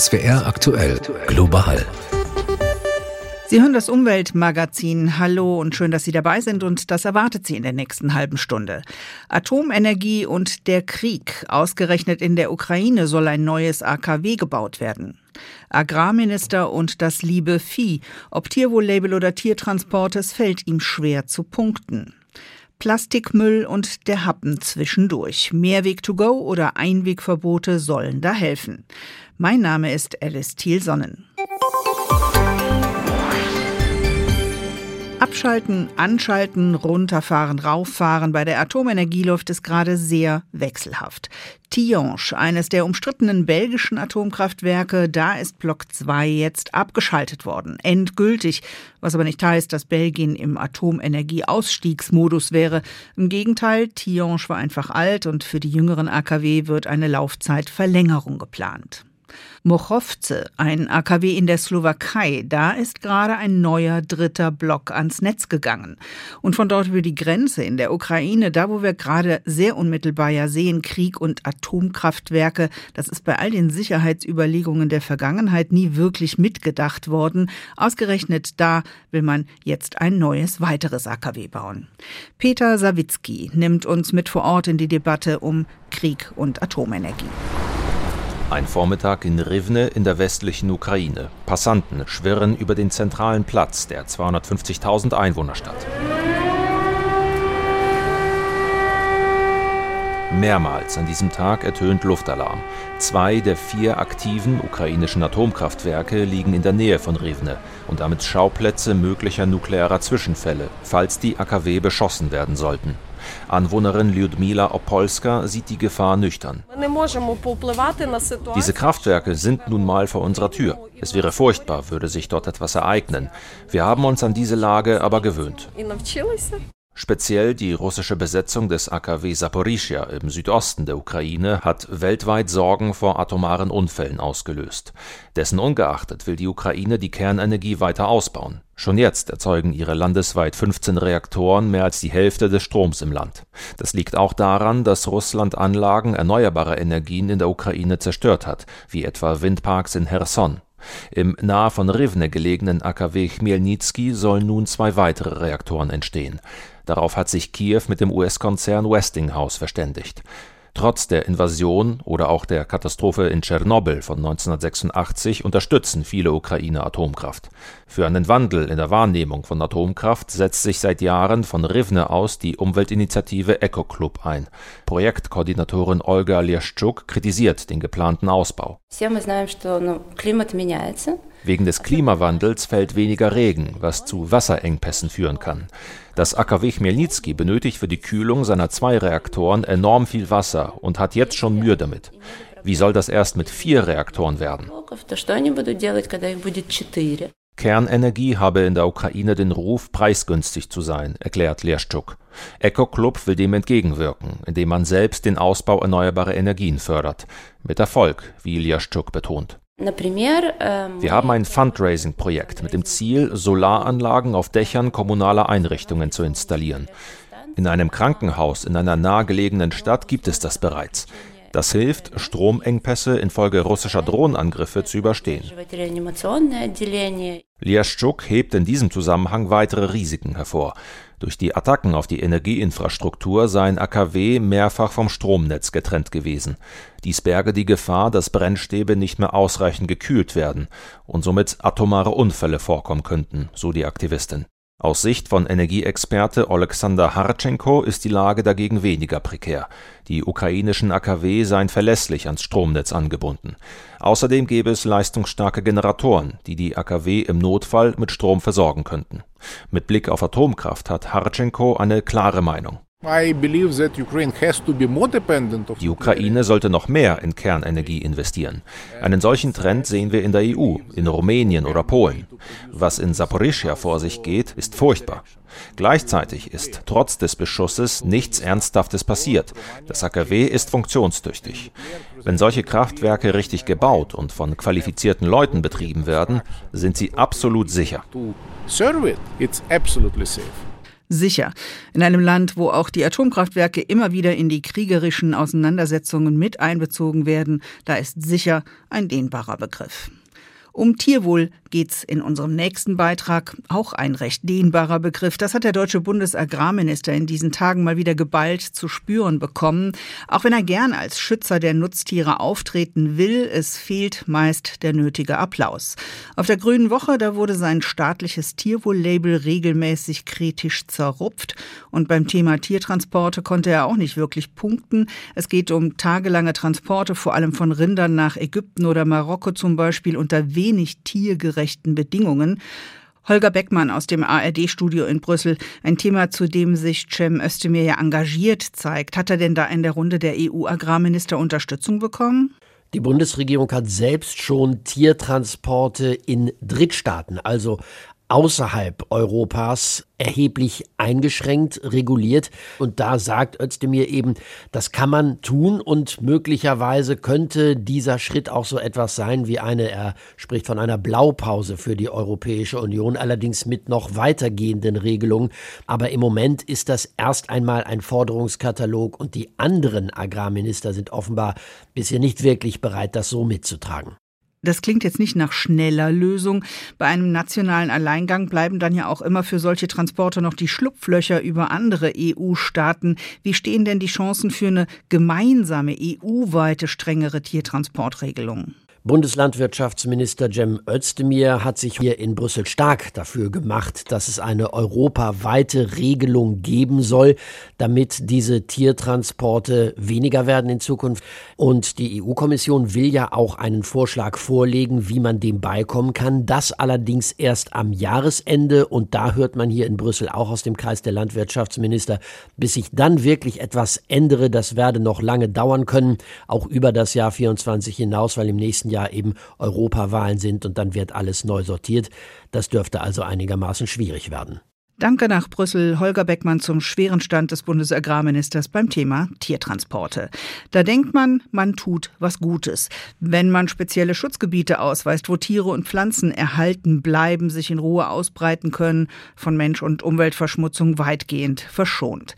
SWR aktuell global. Sie hören das Umweltmagazin. Hallo und schön, dass Sie dabei sind und das erwartet Sie in der nächsten halben Stunde. Atomenergie und der Krieg. Ausgerechnet in der Ukraine soll ein neues AKW gebaut werden. Agrarminister und das liebe Vieh. Ob Tierwohllabel oder Tiertransport, es fällt ihm schwer zu punkten. Plastikmüll und der Happen zwischendurch. Mehrweg to go oder Einwegverbote sollen da helfen. Mein Name ist Alice Thielsonnen. Abschalten, anschalten, runterfahren, rauffahren. Bei der Atomenergie läuft es gerade sehr wechselhaft. Tihange, eines der umstrittenen belgischen Atomkraftwerke, da ist Block 2 jetzt abgeschaltet worden. Endgültig. Was aber nicht heißt, dass Belgien im Atomenergieausstiegsmodus wäre. Im Gegenteil, Tihange war einfach alt und für die jüngeren AKW wird eine Laufzeitverlängerung geplant. Mochovce, ein AKW in der Slowakei, da ist gerade ein neuer dritter Block ans Netz gegangen. Und von dort über die Grenze in der Ukraine, da wo wir gerade sehr unmittelbar ja sehen, Krieg und Atomkraftwerke, das ist bei all den Sicherheitsüberlegungen der Vergangenheit nie wirklich mitgedacht worden. Ausgerechnet da will man jetzt ein neues weiteres AKW bauen. Peter Sawicki nimmt uns mit vor Ort in die Debatte um Krieg und Atomenergie. Ein Vormittag in Rivne in der westlichen Ukraine. Passanten schwirren über den zentralen Platz der 250.000 Einwohnerstadt. Mehrmals an diesem Tag ertönt Luftalarm. Zwei der vier aktiven ukrainischen Atomkraftwerke liegen in der Nähe von Rivne und damit Schauplätze möglicher nuklearer Zwischenfälle, falls die AKW beschossen werden sollten. Anwohnerin Lyudmila Opolska sieht die Gefahr nüchtern. Diese Kraftwerke sind nun mal vor unserer Tür. Es wäre furchtbar, würde sich dort etwas ereignen. Wir haben uns an diese Lage aber gewöhnt. Speziell die russische Besetzung des AKW Saporischja im Südosten der Ukraine hat weltweit Sorgen vor atomaren Unfällen ausgelöst. Dessen ungeachtet will die Ukraine die Kernenergie weiter ausbauen. Schon jetzt erzeugen ihre landesweit 15 Reaktoren mehr als die Hälfte des Stroms im Land. Das liegt auch daran, dass Russland Anlagen erneuerbarer Energien in der Ukraine zerstört hat, wie etwa Windparks in Cherson. Im nahe von Rivne gelegenen AKW Chmielnitski sollen nun zwei weitere Reaktoren entstehen. Darauf hat sich Kiew mit dem US-Konzern Westinghouse verständigt. Trotz der Invasion oder auch der Katastrophe in Tschernobyl von 1986 unterstützen viele Ukrainer Atomkraft. Für einen Wandel in der Wahrnehmung von Atomkraft setzt sich seit Jahren von Rivne aus die Umweltinitiative Eco Club ein. Projektkoordinatorin Olga Ljeschczuk kritisiert den geplanten Ausbau. Wegen des Klimawandels fällt weniger Regen, was zu Wasserengpässen führen kann. Das AKW Chmielnitski benötigt für die Kühlung seiner zwei Reaktoren enorm viel Wasser und hat jetzt schon Mühe damit. Wie soll das erst mit vier Reaktoren werden? Kernenergie habe in der Ukraine den Ruf, preisgünstig zu sein, erklärt Lerschuk. Eco Club will dem entgegenwirken, indem man selbst den Ausbau erneuerbarer Energien fördert. Mit Erfolg, wie Lerschuk betont. Wir haben ein Fundraising-Projekt mit dem Ziel, Solaranlagen auf Dächern kommunaler Einrichtungen zu installieren. In einem Krankenhaus in einer nahegelegenen Stadt gibt es das bereits. Das hilft, Stromengpässe infolge russischer Drohnenangriffe zu überstehen. Liaschuk hebt in diesem Zusammenhang weitere Risiken hervor. Durch die Attacken auf die Energieinfrastruktur seien AKW mehrfach vom Stromnetz getrennt gewesen. Dies berge die Gefahr, dass Brennstäbe nicht mehr ausreichend gekühlt werden und somit atomare Unfälle vorkommen könnten, so die Aktivistin. Aus Sicht von Energieexperte Oleksandr Hartschenko ist die Lage dagegen weniger prekär. Die ukrainischen AKW seien verlässlich ans Stromnetz angebunden. Außerdem gäbe es leistungsstarke Generatoren, die die AKW im Notfall mit Strom versorgen könnten. Mit Blick auf Atomkraft hat Hartschenko eine klare Meinung. Die Ukraine sollte noch mehr in Kernenergie investieren. Einen solchen Trend sehen wir in der EU, in Rumänien oder Polen. Was in Saporischia vor sich geht, ist furchtbar. Gleichzeitig ist trotz des Beschusses nichts Ernsthaftes passiert. Das AKW ist funktionstüchtig. Wenn solche Kraftwerke richtig gebaut und von qualifizierten Leuten betrieben werden, sind sie absolut sicher. Sicher. In einem Land, wo auch die Atomkraftwerke immer wieder in die kriegerischen Auseinandersetzungen mit einbezogen werden, da ist sicher ein dehnbarer Begriff. Um Tierwohl geht's in unserem nächsten Beitrag. Auch ein recht dehnbarer Begriff. Das hat der deutsche Bundesagrarminister in diesen Tagen mal wieder geballt zu spüren bekommen. Auch wenn er gern als Schützer der Nutztiere auftreten will, es fehlt meist der nötige Applaus. Auf der Grünen Woche, da wurde sein staatliches Tierwohl-Label regelmäßig kritisch zerrupft. Und beim Thema Tiertransporte konnte er auch nicht wirklich punkten. Es geht um tagelange Transporte, vor allem von Rindern nach Ägypten oder Marokko zum Beispiel, unter wenig tiergerechten Bedingungen. Holger Beckmann aus dem ARD-Studio in Brüssel. Ein Thema, zu dem sich Cem Özdemir ja engagiert zeigt. Hat er denn da in der Runde der EU-Agrarminister Unterstützung bekommen? Die Bundesregierung hat selbst schon Tiertransporte in Drittstaaten, also außerhalb Europas erheblich eingeschränkt, reguliert. Und da sagt Özdemir eben, das kann man tun und möglicherweise könnte dieser Schritt auch so etwas sein wie eine, er spricht von einer Blaupause für die Europäische Union, allerdings mit noch weitergehenden Regelungen. Aber im Moment ist das erst einmal ein Forderungskatalog und die anderen Agrarminister sind offenbar bisher nicht wirklich bereit, das so mitzutragen. Das klingt jetzt nicht nach schneller Lösung. Bei einem nationalen Alleingang bleiben dann ja auch immer für solche Transporte noch die Schlupflöcher über andere EU-Staaten. Wie stehen denn die Chancen für eine gemeinsame EU-weite strengere Tiertransportregelung? Bundeslandwirtschaftsminister Cem Özdemir hat sich hier in Brüssel stark dafür gemacht, dass es eine europaweite Regelung geben soll, damit diese Tiertransporte weniger werden in Zukunft. Und die EU-Kommission will ja auch einen Vorschlag vorlegen, wie man dem beikommen kann. Das allerdings erst am Jahresende. Und da hört man hier in Brüssel auch aus dem Kreis der Landwirtschaftsminister, bis sich dann wirklich etwas ändere, das werde noch lange dauern können, auch über das Jahr 24 hinaus, weil im nächsten nächsten Jahr eben Europawahlen sind und dann wird alles neu sortiert. Das dürfte also einigermaßen schwierig werden. Danke nach Brüssel, Holger Beckmann zum schweren Stand des Bundesagrarministers beim Thema Tiertransporte. Da denkt man, man tut was Gutes. Wenn man spezielle Schutzgebiete ausweist, wo Tiere und Pflanzen erhalten bleiben, sich in Ruhe ausbreiten können, von Mensch- und Umweltverschmutzung weitgehend verschont.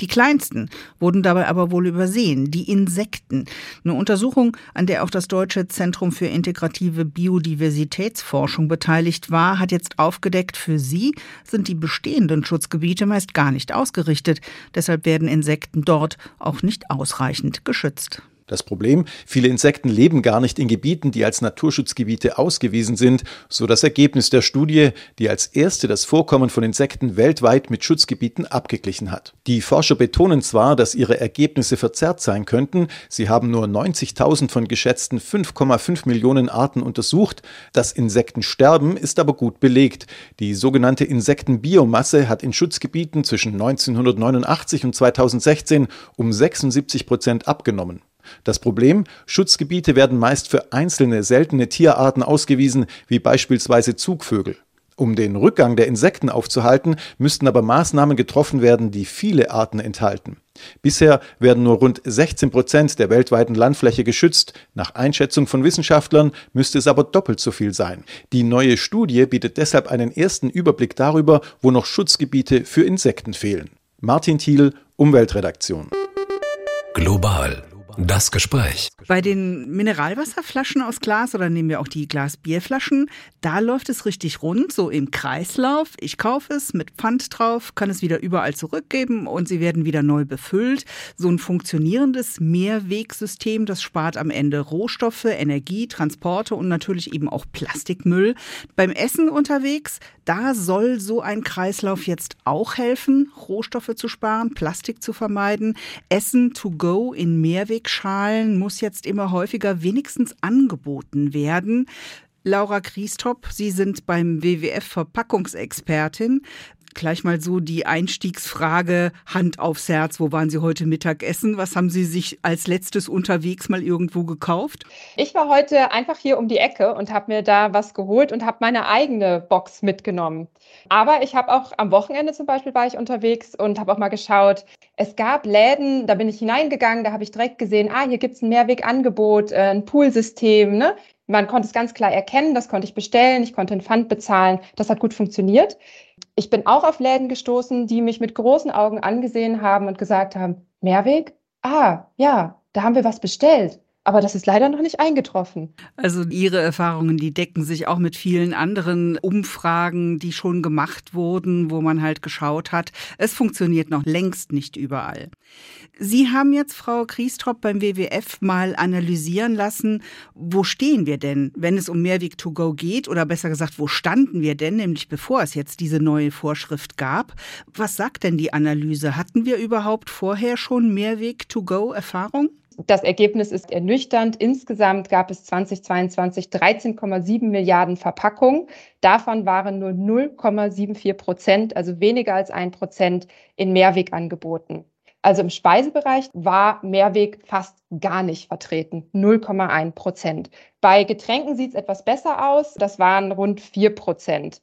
Die kleinsten wurden dabei aber wohl übersehen, die Insekten. Eine Untersuchung, an der auch das Deutsche Zentrum für integrative Biodiversitätsforschung beteiligt war, hat jetzt aufgedeckt, für sie sind die bestehenden Schutzgebiete meist gar nicht ausgerichtet. Deshalb werden Insekten dort auch nicht ausreichend geschützt. Das Problem, viele Insekten leben gar nicht in Gebieten, die als Naturschutzgebiete ausgewiesen sind, so das Ergebnis der Studie, die als erste das Vorkommen von Insekten weltweit mit Schutzgebieten abgeglichen hat. Die Forscher betonen zwar, dass ihre Ergebnisse verzerrt sein könnten, sie haben nur 90.000 von geschätzten 5,5 Millionen Arten untersucht, das Insektensterben ist aber gut belegt. Die sogenannte Insektenbiomasse hat in Schutzgebieten zwischen 1989 und 2016 um 76 Prozent abgenommen. Das Problem, Schutzgebiete werden meist für einzelne seltene Tierarten ausgewiesen, wie beispielsweise Zugvögel. Um den Rückgang der Insekten aufzuhalten, müssten aber Maßnahmen getroffen werden, die viele Arten enthalten. Bisher werden nur rund 16 Prozent der weltweiten Landfläche geschützt. Nach Einschätzung von Wissenschaftlern müsste es aber doppelt so viel sein. Die neue Studie bietet deshalb einen ersten Überblick darüber, wo noch Schutzgebiete für Insekten fehlen. Martin Thiel, Umweltredaktion. Global das Gespräch. Bei den Mineralwasserflaschen aus Glas oder nehmen wir auch die Glasbierflaschen, da läuft es richtig rund, so im Kreislauf. Ich kaufe es mit Pfand drauf, kann es wieder überall zurückgeben und sie werden wieder neu befüllt. So ein funktionierendes Mehrwegsystem, das spart am Ende Rohstoffe, Energie, Transporte und natürlich eben auch Plastikmüll. Beim Essen unterwegs, da soll so ein Kreislauf jetzt auch helfen, Rohstoffe zu sparen, Plastik zu vermeiden. Essen to go in Mehrwegschalen muss jetzt immer häufiger wenigstens angeboten werden. Laura Kriestop, Sie sind beim WWF Verpackungsexpertin. Gleich mal so die Einstiegsfrage, Hand aufs Herz, wo waren Sie heute Mittag essen? Was haben Sie sich als letztes unterwegs mal irgendwo gekauft? Ich war heute einfach hier um die Ecke und habe mir da was geholt und habe meine eigene Box mitgenommen. Aber ich habe auch am Wochenende zum Beispiel war ich unterwegs und habe auch mal geschaut. Es gab Läden, da bin ich hineingegangen, da habe ich direkt gesehen, ah, hier gibt es ein Mehrwegangebot, äh, ein Poolsystem, ne? Man konnte es ganz klar erkennen, das konnte ich bestellen, ich konnte einen Pfand bezahlen, das hat gut funktioniert. Ich bin auch auf Läden gestoßen, die mich mit großen Augen angesehen haben und gesagt haben, Mehrweg? Ah, ja, da haben wir was bestellt. Aber das ist leider noch nicht eingetroffen. Also Ihre Erfahrungen, die decken sich auch mit vielen anderen Umfragen, die schon gemacht wurden, wo man halt geschaut hat. Es funktioniert noch längst nicht überall. Sie haben jetzt, Frau Kriestrop, beim WWF mal analysieren lassen, wo stehen wir denn, wenn es um Mehrweg to go geht? Oder besser gesagt, wo standen wir denn, nämlich bevor es jetzt diese neue Vorschrift gab? Was sagt denn die Analyse? Hatten wir überhaupt vorher schon Mehrweg to go Erfahrung? Das Ergebnis ist ernüchternd. Insgesamt gab es 2022 13,7 Milliarden Verpackungen. Davon waren nur 0,74 Prozent, also weniger als ein Prozent, in Mehrweg angeboten. Also im Speisebereich war Mehrweg fast gar nicht vertreten, 0,1 Prozent. Bei Getränken sieht es etwas besser aus, das waren rund 4 Prozent.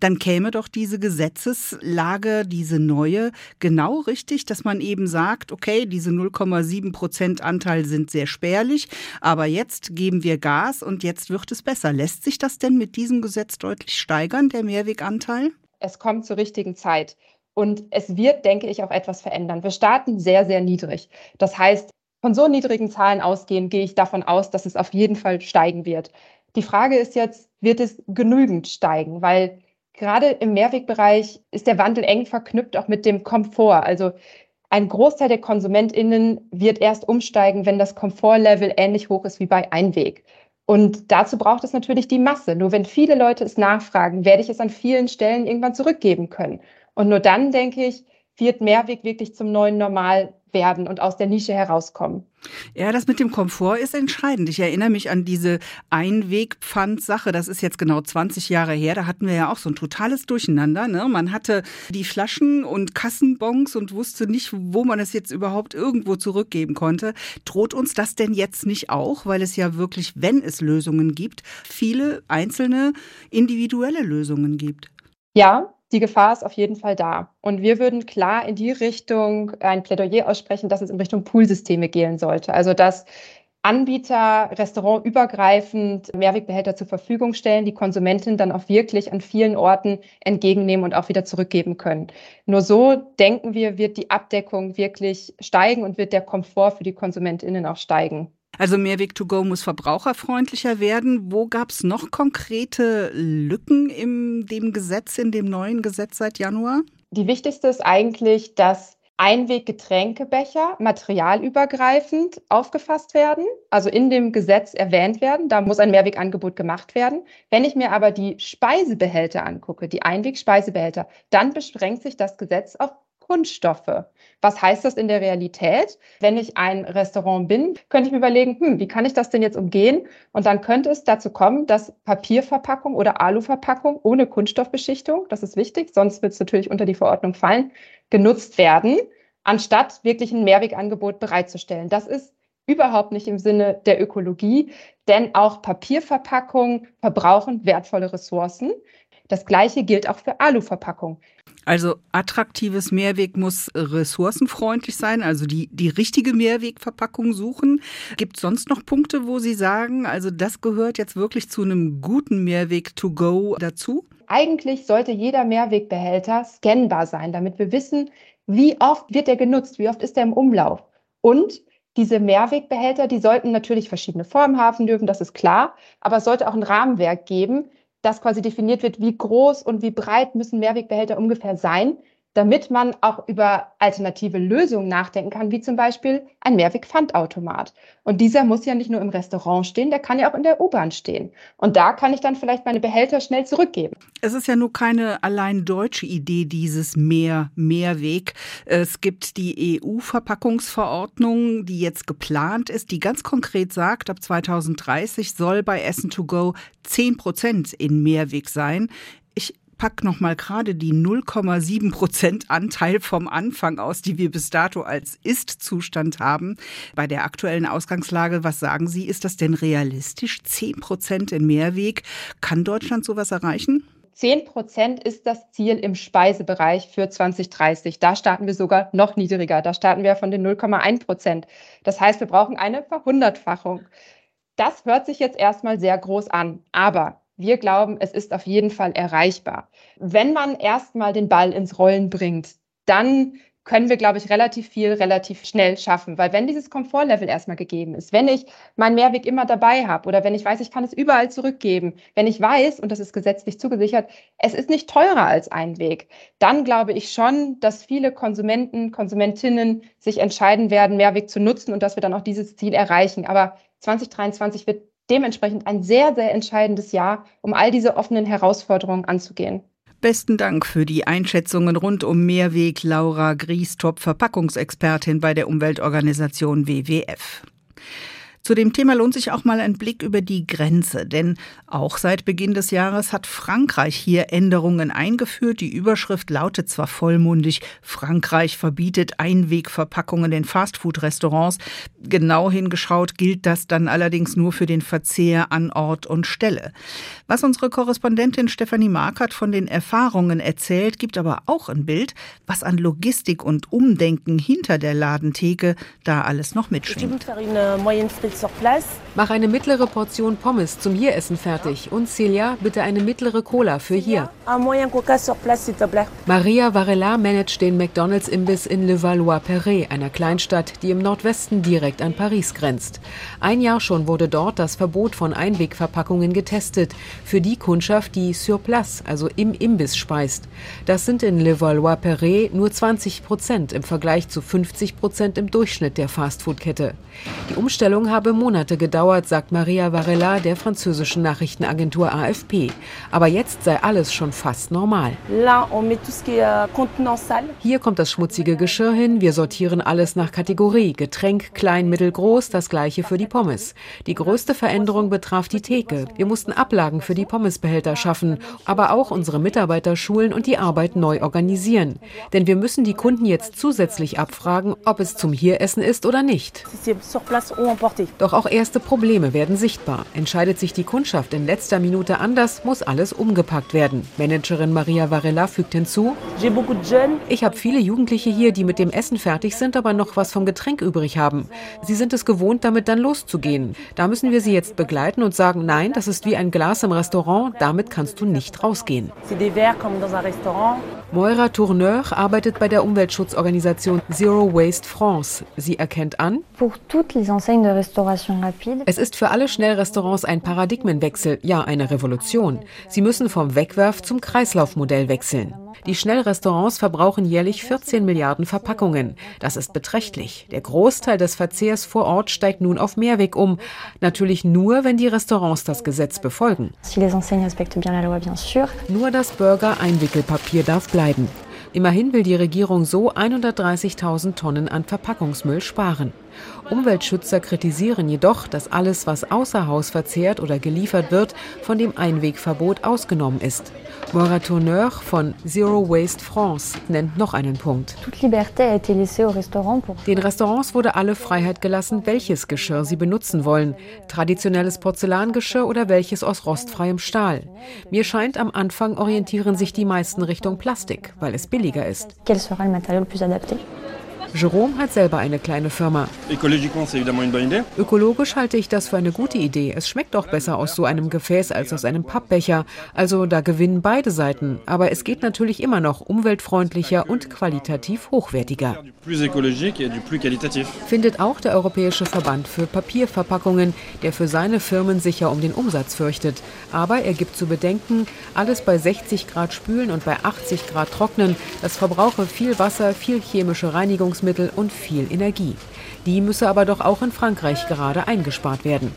Dann käme doch diese Gesetzeslage, diese neue, genau richtig, dass man eben sagt, okay, diese 0,7 Prozent Anteil sind sehr spärlich, aber jetzt geben wir Gas und jetzt wird es besser. Lässt sich das denn mit diesem Gesetz deutlich steigern, der Mehrweganteil? Es kommt zur richtigen Zeit. Und es wird, denke ich, auch etwas verändern. Wir starten sehr, sehr niedrig. Das heißt, von so niedrigen Zahlen ausgehend gehe ich davon aus, dass es auf jeden Fall steigen wird. Die Frage ist jetzt, wird es genügend steigen? Weil gerade im Mehrwegbereich ist der Wandel eng verknüpft auch mit dem Komfort. Also ein Großteil der KonsumentInnen wird erst umsteigen, wenn das Komfortlevel ähnlich hoch ist wie bei Einweg. Und dazu braucht es natürlich die Masse. Nur wenn viele Leute es nachfragen, werde ich es an vielen Stellen irgendwann zurückgeben können. Und nur dann, denke ich, wird Mehrweg wirklich zum neuen Normal werden und aus der Nische herauskommen. Ja, das mit dem Komfort ist entscheidend. Ich erinnere mich an diese Einwegpfand-Sache. Das ist jetzt genau 20 Jahre her. Da hatten wir ja auch so ein totales Durcheinander. Ne? Man hatte die Flaschen und Kassenbons und wusste nicht, wo man es jetzt überhaupt irgendwo zurückgeben konnte. Droht uns das denn jetzt nicht auch? Weil es ja wirklich, wenn es Lösungen gibt, viele einzelne individuelle Lösungen gibt. Ja, die Gefahr ist auf jeden Fall da. Und wir würden klar in die Richtung ein Plädoyer aussprechen, dass es in Richtung Poolsysteme gehen sollte. Also dass Anbieter restaurantübergreifend Mehrwegbehälter zur Verfügung stellen, die Konsumenten dann auch wirklich an vielen Orten entgegennehmen und auch wieder zurückgeben können. Nur so denken wir, wird die Abdeckung wirklich steigen und wird der Komfort für die Konsumentinnen auch steigen. Also Mehrweg to go muss verbraucherfreundlicher werden. Wo gab es noch konkrete Lücken in dem Gesetz, in dem neuen Gesetz seit Januar? Die wichtigste ist eigentlich, dass Einweggetränkebecher materialübergreifend aufgefasst werden, also in dem Gesetz erwähnt werden. Da muss ein Mehrwegangebot gemacht werden. Wenn ich mir aber die Speisebehälter angucke, die Einwegspeisebehälter, dann beschränkt sich das Gesetz auf Kunststoffe. Was heißt das in der Realität? Wenn ich ein Restaurant bin, könnte ich mir überlegen, hm, wie kann ich das denn jetzt umgehen? Und dann könnte es dazu kommen, dass Papierverpackung oder Aluverpackung ohne Kunststoffbeschichtung, das ist wichtig, sonst wird es natürlich unter die Verordnung fallen, genutzt werden, anstatt wirklich ein Mehrwegangebot bereitzustellen. Das ist überhaupt nicht im Sinne der Ökologie, denn auch Papierverpackungen verbrauchen wertvolle Ressourcen. Das Gleiche gilt auch für Aluverpackung. Also attraktives Mehrweg muss ressourcenfreundlich sein, also die, die richtige Mehrwegverpackung suchen. Gibt es sonst noch Punkte, wo Sie sagen, also das gehört jetzt wirklich zu einem guten Mehrweg to go dazu? Eigentlich sollte jeder Mehrwegbehälter scannbar sein, damit wir wissen, wie oft wird er genutzt, wie oft ist er im Umlauf. Und diese Mehrwegbehälter, die sollten natürlich verschiedene Formen haben dürfen, das ist klar, aber es sollte auch ein Rahmenwerk geben, dass quasi definiert wird, wie groß und wie breit müssen Mehrwegbehälter ungefähr sein, damit man auch über alternative Lösungen nachdenken kann, wie zum Beispiel ein Mehrwegpfandautomat. Und dieser muss ja nicht nur im Restaurant stehen, der kann ja auch in der U-Bahn stehen. Und da kann ich dann vielleicht meine Behälter schnell zurückgeben. Es ist ja nur keine allein deutsche Idee, dieses Mehr, Mehrweg. Es gibt die EU-Verpackungsverordnung, die jetzt geplant ist, die ganz konkret sagt, ab 2030 soll bei Essen to Go 10 Prozent in Mehrweg sein. Pack noch mal gerade die 0,7 Prozent Anteil vom Anfang aus, die wir bis dato als Ist-Zustand haben. Bei der aktuellen Ausgangslage, was sagen Sie, ist das denn realistisch? 10 Prozent im Mehrweg. Kann Deutschland sowas erreichen? 10 Prozent ist das Ziel im Speisebereich für 2030. Da starten wir sogar noch niedriger. Da starten wir von den 0,1 Prozent. Das heißt, wir brauchen eine Verhundertfachung. Das hört sich jetzt erstmal sehr groß an, aber wir glauben, es ist auf jeden Fall erreichbar. Wenn man erstmal den Ball ins Rollen bringt, dann können wir, glaube ich, relativ viel relativ schnell schaffen. Weil wenn dieses Komfortlevel erstmal gegeben ist, wenn ich meinen Mehrweg immer dabei habe oder wenn ich weiß, ich kann es überall zurückgeben, wenn ich weiß, und das ist gesetzlich zugesichert, es ist nicht teurer als ein Weg, dann glaube ich schon, dass viele Konsumenten, Konsumentinnen sich entscheiden werden, Mehrweg zu nutzen und dass wir dann auch dieses Ziel erreichen. Aber 2023 wird dementsprechend ein sehr, sehr entscheidendes Jahr, um all diese offenen Herausforderungen anzugehen. Besten Dank für die Einschätzungen rund um Mehrweg, Laura Griestop, Verpackungsexpertin bei der Umweltorganisation WWF. Zu dem Thema lohnt sich auch mal ein Blick über die Grenze, denn auch seit Beginn des Jahres hat Frankreich hier Änderungen eingeführt. Die Überschrift lautet zwar vollmundig, Frankreich verbietet Einwegverpackungen in Fastfood-Restaurants. Genau hingeschaut gilt das dann allerdings nur für den Verzehr an Ort und Stelle. Was unsere Korrespondentin Stefanie Markert von den Erfahrungen erzählt, gibt aber auch ein Bild, was an Logistik und Umdenken hinter der Ladentheke da alles noch mitschwingt. Mach eine mittlere Portion Pommes zum Hieressen fertig und Celia bitte eine mittlere Cola für hier. Maria Varela managt den McDonalds-Imbiss in Levallois-Perret, einer Kleinstadt, die im Nordwesten direkt an Paris grenzt. Ein Jahr schon wurde dort das Verbot von Einwegverpackungen getestet, für die Kundschaft, die sur place, also im Imbiss speist. Das sind in Levallois-Perret nur 20 Prozent im Vergleich zu 50 Prozent im Durchschnitt der Fastfood-Kette. Die Umstellung habe Monate gedauert, sagt Maria Varela der französischen Nachrichtenagentur AFP. Aber jetzt sei alles schon fast normal. Hier kommt das schmutzige Geschirr hin. Wir sortieren alles nach Kategorie. Getränk, klein, mittel, groß. Das gleiche für die Pommes. Die größte Veränderung betraf die Theke. Wir mussten Ablagen für die Pommesbehälter schaffen, aber auch unsere Mitarbeiter schulen und die Arbeit neu organisieren. Denn wir müssen die Kunden jetzt zusätzlich abfragen, ob es zum Hieressen ist oder nicht. Doch auch erste Probleme werden sichtbar. Entscheidet sich die Kundschaft in letzter Minute anders, muss alles umgepackt werden. Managerin Maria Varela fügt hinzu, ich habe viele Jugendliche hier, die mit dem Essen fertig sind, aber noch was vom Getränk übrig haben. Sie sind es gewohnt, damit dann loszugehen. Da müssen wir sie jetzt begleiten und sagen, nein, das ist wie ein Glas im Restaurant, damit kannst du nicht rausgehen. Moira Tourneur arbeitet bei der Umweltschutzorganisation Zero Waste France. Sie erkennt an, es ist für alle Schnellrestaurants ein Paradigmenwechsel, ja eine Revolution. Sie müssen vom Wegwerf zum Kreislaufmodell wechseln. Die Schnellrestaurants verbrauchen jährlich 14 Milliarden Verpackungen. Das ist beträchtlich. Der Großteil des Verzehrs vor Ort steigt nun auf Mehrweg um. Natürlich nur, wenn die Restaurants das Gesetz befolgen. Nur das Burger-Einwickelpapier darf bleiben. Immerhin will die Regierung so 130.000 Tonnen an Verpackungsmüll sparen. Umweltschützer kritisieren jedoch, dass alles, was außer Haus verzehrt oder geliefert wird, von dem Einwegverbot ausgenommen ist. Maura Tourneur von Zero Waste France nennt noch einen Punkt. Den Restaurants wurde alle Freiheit gelassen, welches Geschirr sie benutzen wollen. Traditionelles Porzellangeschirr oder welches aus rostfreiem Stahl. Mir scheint, am Anfang orientieren sich die meisten Richtung Plastik, weil es billiger ist. Jerome hat selber eine kleine Firma. Ökologisch halte ich das für eine gute Idee. Es schmeckt auch besser aus so einem Gefäß als aus einem Pappbecher. Also da gewinnen beide Seiten. Aber es geht natürlich immer noch umweltfreundlicher und qualitativ hochwertiger. Findet auch der Europäische Verband für Papierverpackungen, der für seine Firmen sicher um den Umsatz fürchtet. Aber er gibt zu bedenken, alles bei 60 Grad spülen und bei 80 Grad trocknen, das verbrauche viel Wasser, viel chemische Reinigungs Nahrungsmittel und viel Energie. Die müsse aber doch auch in Frankreich gerade eingespart werden.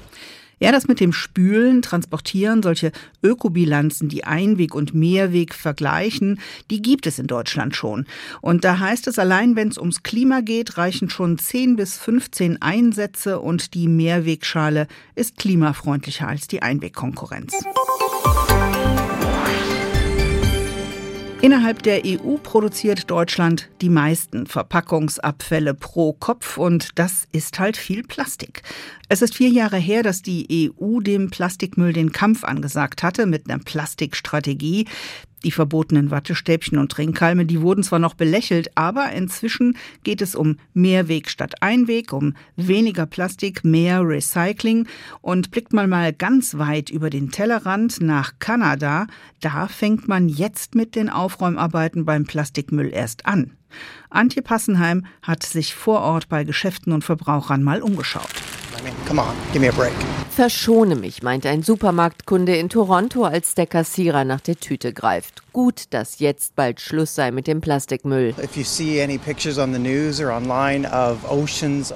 Ja, das mit dem Spülen, Transportieren, solche Ökobilanzen, die Einweg und Mehrweg vergleichen, die gibt es in Deutschland schon. Und da heißt es, allein wenn es ums Klima geht, reichen schon 10 bis 15 Einsätze und die Mehrwegschale ist klimafreundlicher als die Einwegkonkurrenz. Innerhalb der EU produziert Deutschland die meisten Verpackungsabfälle pro Kopf und das ist halt viel Plastik. Es ist vier Jahre her, dass die EU dem Plastikmüll den Kampf angesagt hatte mit einer Plastikstrategie. Die verbotenen Wattestäbchen und Trinkhalme, die wurden zwar noch belächelt, aber inzwischen geht es um Mehrweg statt Einweg, um weniger Plastik, mehr Recycling und blickt man mal ganz weit über den Tellerrand nach Kanada, da fängt man jetzt mit den Aufräumarbeiten beim Plastikmüll erst an. Antje Passenheim hat sich vor Ort bei Geschäften und Verbrauchern mal umgeschaut. I mean, come on, give me a break. Verschone mich, meint ein Supermarktkunde in Toronto, als der Kassierer nach der Tüte greift. Gut, dass jetzt bald Schluss sei mit dem Plastikmüll.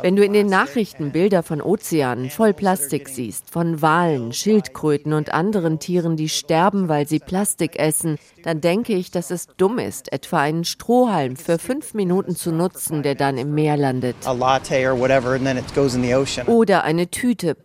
Wenn du in den Nachrichten Bilder von Ozeanen voll Plastik siehst, von Walen, Schildkröten und anderen Tieren, die sterben, weil sie Plastik essen, dann denke ich, dass es dumm ist, etwa einen Strohhalm für fünf Minuten zu nutzen, der dann im Meer landet. Oder eine Tüte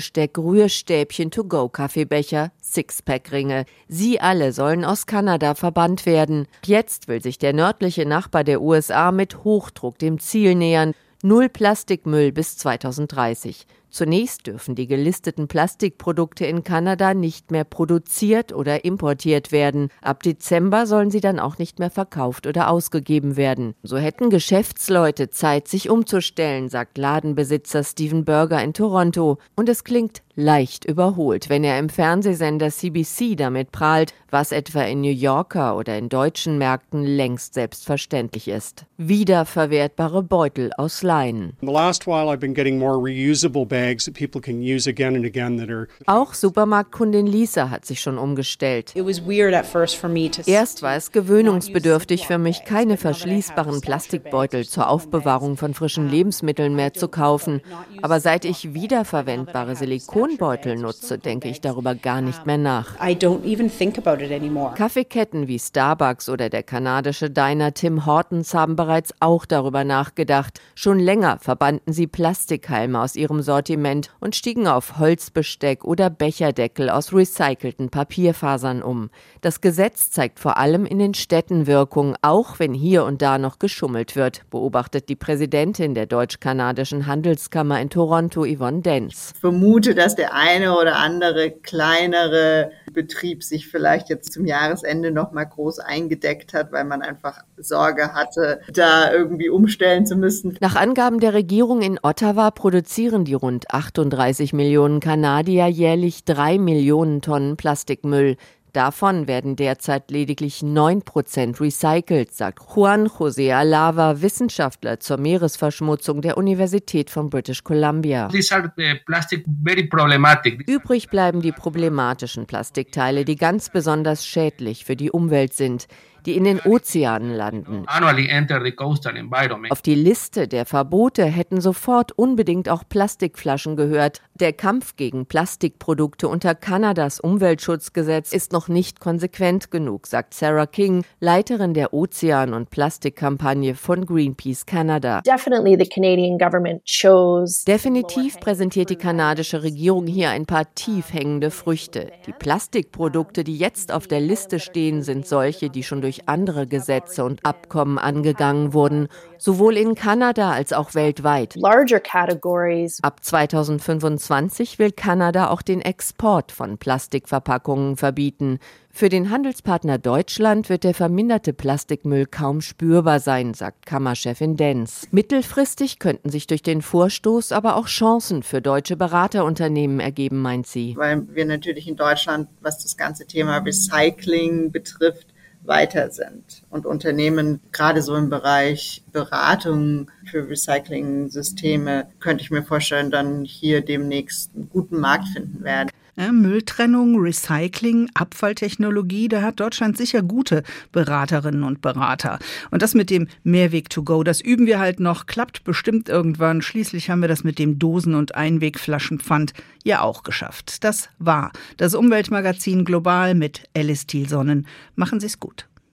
Plastikbesteck, Rührstäbchen, To-Go-Kaffeebecher, Sixpack-Ringe. Sie alle sollen aus Kanada verbannt werden. Jetzt will sich der nördliche Nachbar der USA mit Hochdruck dem Ziel nähern. Null Plastikmüll bis 2030. Zunächst dürfen die gelisteten Plastikprodukte in Kanada nicht mehr produziert oder importiert werden. Ab Dezember sollen sie dann auch nicht mehr verkauft oder ausgegeben werden. So hätten Geschäftsleute Zeit, sich umzustellen, sagt Ladenbesitzer Steven Berger in Toronto. Und es klingt leicht überholt, wenn er im Fernsehsender CBC damit prahlt, was etwa in New Yorker oder in deutschen Märkten längst selbstverständlich ist. Wiederverwertbare Beutel aus Leinen. Auch Supermarktkundin Lisa hat sich schon umgestellt. Erst war es gewöhnungsbedürftig für mich, keine verschließbaren Plastikbeutel zur Aufbewahrung von frischen Lebensmitteln mehr zu kaufen. Aber seit ich wiederverwendbare Silikonbeutel nutze, denke ich darüber gar nicht mehr nach. Kaffeeketten wie Starbucks oder der kanadische Diner Tim Hortons haben bereits auch darüber nachgedacht. Schon länger verbannten sie Plastikhalme aus ihrem Sortiment und stiegen auf Holzbesteck oder Becherdeckel aus recycelten Papierfasern um. Das Gesetz zeigt vor allem in den Städten Wirkung, auch wenn hier und da noch geschummelt wird, beobachtet die Präsidentin der deutsch-kanadischen Handelskammer in Toronto, Yvonne Denz. Ich vermute, dass der eine oder andere kleinere Betrieb sich vielleicht jetzt zum Jahresende noch groß eingedeckt hat, weil man einfach Sorge hatte, da irgendwie umstellen zu müssen. Nach Angaben der Regierung in Ottawa produzieren die rund 38 Millionen Kanadier jährlich drei Millionen Tonnen Plastikmüll. Davon werden derzeit lediglich 9 Prozent recycelt, sagt Juan José Alava, Wissenschaftler zur Meeresverschmutzung der Universität von British Columbia. Übrig bleiben die problematischen Plastikteile, die ganz besonders schädlich für die Umwelt sind die in den Ozeanen landen. Auf die Liste der Verbote hätten sofort unbedingt auch Plastikflaschen gehört. Der Kampf gegen Plastikprodukte unter Kanadas Umweltschutzgesetz ist noch nicht konsequent genug, sagt Sarah King, Leiterin der Ozean- und Plastikkampagne von Greenpeace Canada. Definitiv präsentiert die kanadische Regierung hier ein paar tief hängende Früchte. Die Plastikprodukte, die jetzt auf der Liste stehen, sind solche, die schon durch durch andere Gesetze und Abkommen angegangen wurden, sowohl in Kanada als auch weltweit. Ab 2025 will Kanada auch den Export von Plastikverpackungen verbieten. Für den Handelspartner Deutschland wird der verminderte Plastikmüll kaum spürbar sein, sagt Kammerchefin Denz. Mittelfristig könnten sich durch den Vorstoß aber auch Chancen für deutsche Beraterunternehmen ergeben, meint sie. Weil wir natürlich in Deutschland, was das ganze Thema Recycling betrifft, weiter sind und Unternehmen gerade so im Bereich Beratung für Recycling-Systeme könnte ich mir vorstellen, dann hier demnächst einen guten Markt finden werden. Ja, Mülltrennung, Recycling, Abfalltechnologie, da hat Deutschland sicher gute Beraterinnen und Berater. Und das mit dem Mehrweg to go, das üben wir halt noch, klappt bestimmt irgendwann. Schließlich haben wir das mit dem Dosen- und Einwegflaschenpfand ja auch geschafft. Das war das Umweltmagazin Global mit Alice Thielsonnen. Machen Sie es gut.